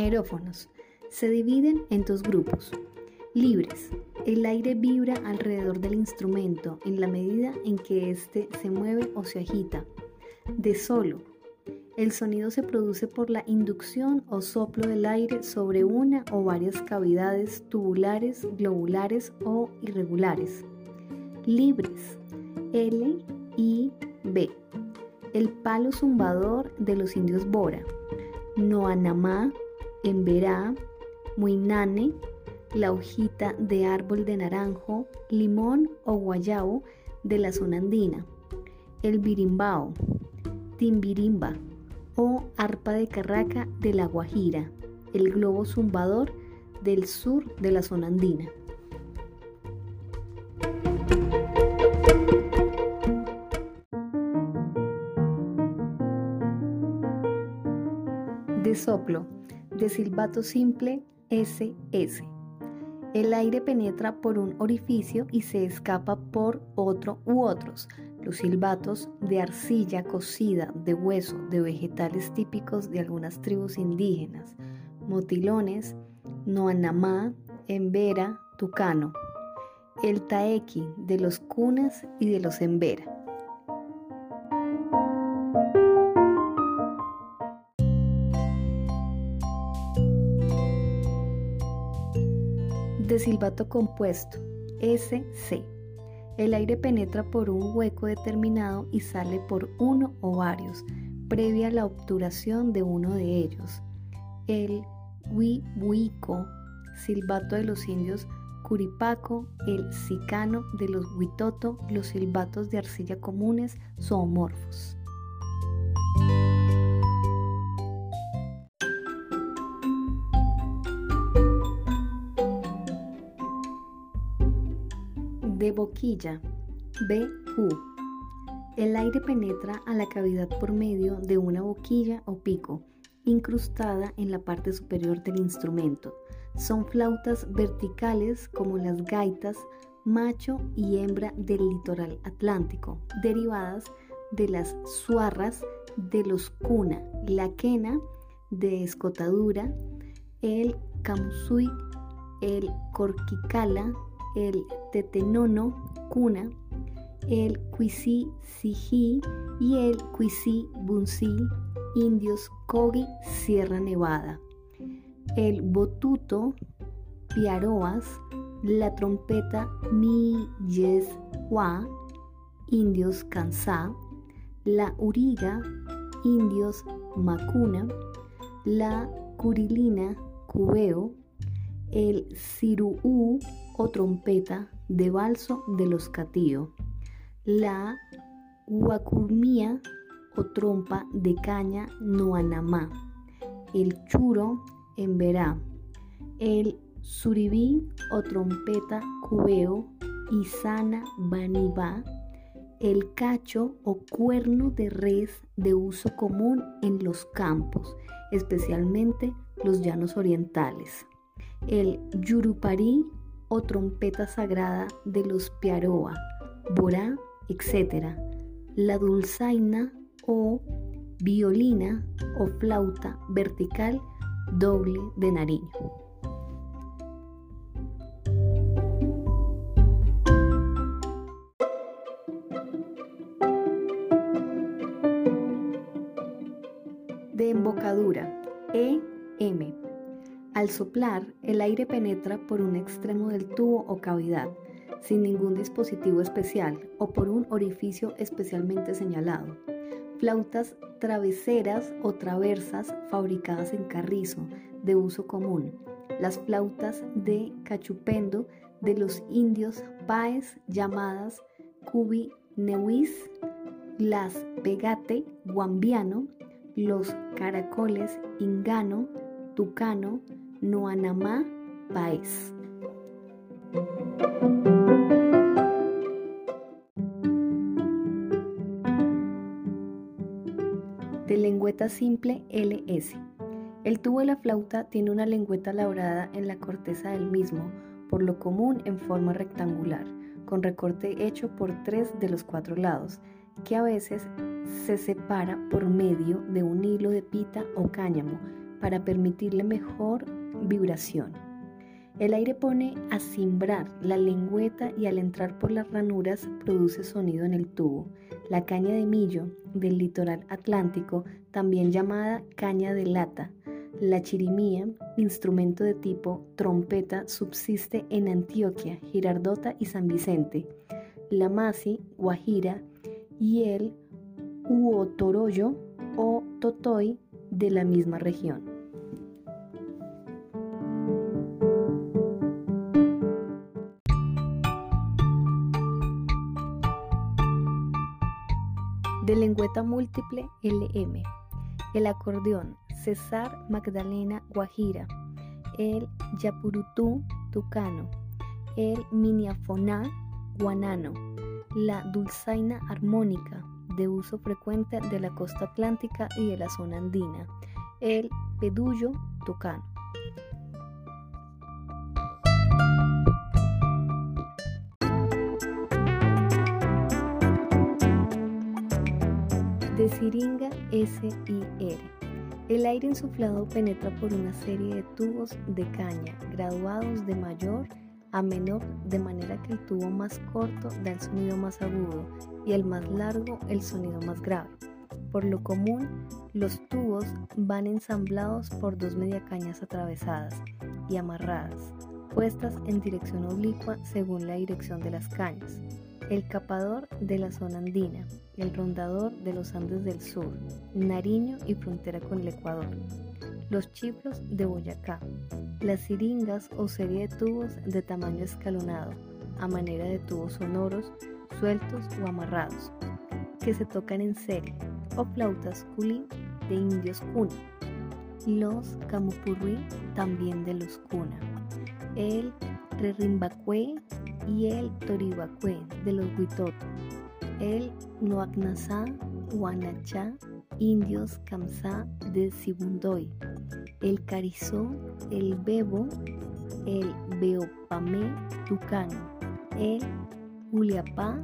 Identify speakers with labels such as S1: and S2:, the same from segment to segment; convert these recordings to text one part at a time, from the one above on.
S1: Aerófonos. Se dividen en dos grupos. Libres. El aire vibra alrededor del instrumento en la medida en que éste se mueve o se agita. De solo. El sonido se produce por la inducción o soplo del aire sobre una o varias cavidades tubulares, globulares o irregulares. Libres. L, I, B. El palo zumbador de los indios Bora. Noanamá, Emberá, Muinane, la hojita de árbol de naranjo, limón o guayabo de la zona andina, el birimbao, timbirimba o arpa de carraca de la Guajira, el globo zumbador del sur de la zona andina. De soplo, de silbato simple SS. El aire penetra por un orificio y se escapa por otro u otros. Los silbatos de arcilla cocida, de hueso, de vegetales típicos de algunas tribus indígenas, motilones, noanamá, embera, tucano. El taeki de los cunas y de los embera. De silbato compuesto, SC. El aire penetra por un hueco determinado y sale por uno o varios, previa la obturación de uno de ellos. El huihuico, silbato de los indios Curipaco, el sicano de los huitoto, los silbatos de arcilla comunes zoomorfos. De boquilla, BU. El aire penetra a la cavidad por medio de una boquilla o pico, incrustada en la parte superior del instrumento. Son flautas verticales como las gaitas macho y hembra del litoral atlántico, derivadas de las suarras de los cuna, la quena de escotadura, el camusui, el corquicala, el tetenono cuna, el cuisí siji y el cuisí bunsi, indios Kogi, Sierra Nevada, el botuto, piaroas, la trompeta mi yes indios Kansá, la uriga, indios Macuna, la curilina, cubeo, el ciruú o trompeta de balso de los catío, la huacurmía o trompa de caña noanamá, el churo en verá, el suribí o trompeta cubeo y sana banibá, el cacho o cuerno de res de uso común en los campos, especialmente los llanos orientales el Yurupari o trompeta sagrada de los Piaroa, Borá, etc. La dulzaina o violina o flauta vertical doble de Nariño. Al soplar, el aire penetra por un extremo del tubo o cavidad, sin ningún dispositivo especial o por un orificio especialmente señalado. Flautas traveseras o traversas fabricadas en carrizo, de uso común. Las flautas de cachupendo de los indios paes llamadas cubi neuis, las pegate guambiano, los caracoles ingano, tucano, Noanamá Paez. De lengüeta simple LS. El tubo de la flauta tiene una lengüeta labrada en la corteza del mismo, por lo común en forma rectangular, con recorte hecho por tres de los cuatro lados, que a veces se separa por medio de un hilo de pita o cáñamo, para permitirle mejor vibración. El aire pone a cimbrar la lengüeta y al entrar por las ranuras produce sonido en el tubo. La caña de millo del litoral atlántico, también llamada caña de lata, la chirimía, instrumento de tipo trompeta, subsiste en Antioquia, Girardota y San Vicente. La masi, guajira y el uotoroyo o totoy de la misma región. Lengüeta múltiple LM. El acordeón César Magdalena Guajira. El Yapurutú Tucano. El Miniafoná Guanano. La dulzaina armónica de uso frecuente de la costa atlántica y de la zona andina. El pedullo tucano. De siringa SIR. El aire insuflado penetra por una serie de tubos de caña graduados de mayor a menor de manera que el tubo más corto da el sonido más agudo y el más largo el sonido más grave. Por lo común, los tubos van ensamblados por dos mediacañas atravesadas y amarradas, puestas en dirección oblicua según la dirección de las cañas el capador de la zona andina, el rondador de los Andes del Sur, Nariño y frontera con el Ecuador, los chiflos de Boyacá, las siringas o serie de tubos de tamaño escalonado, a manera de tubos sonoros, sueltos o amarrados, que se tocan en serie, o flautas culín de indios cuna, los camupurri también de los cuna, el Rerimbacue y el Toribacue de los Huitoto, el Noaknasá, Huanachá, indios Kamsá de Sibundoy, el Carizó, el Bebo, el Beopamé Tucano, el Uliapá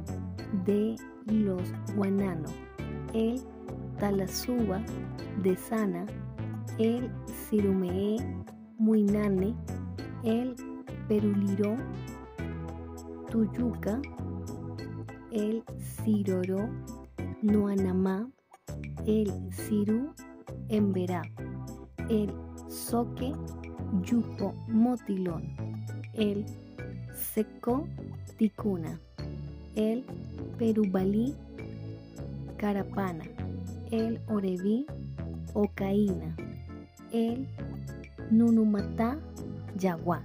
S1: de los Guanano, el Talasuba de Sana, el Sirumee Muinane, el Peruliró Tuyuca, el Ciroró Nuanamá, el Ciru Emberá, el Soque Yupo Motilón, el Seco Ticuna, el Perubalí Carapana, el Oreví Ocaína, el Nunumatá Yaguá.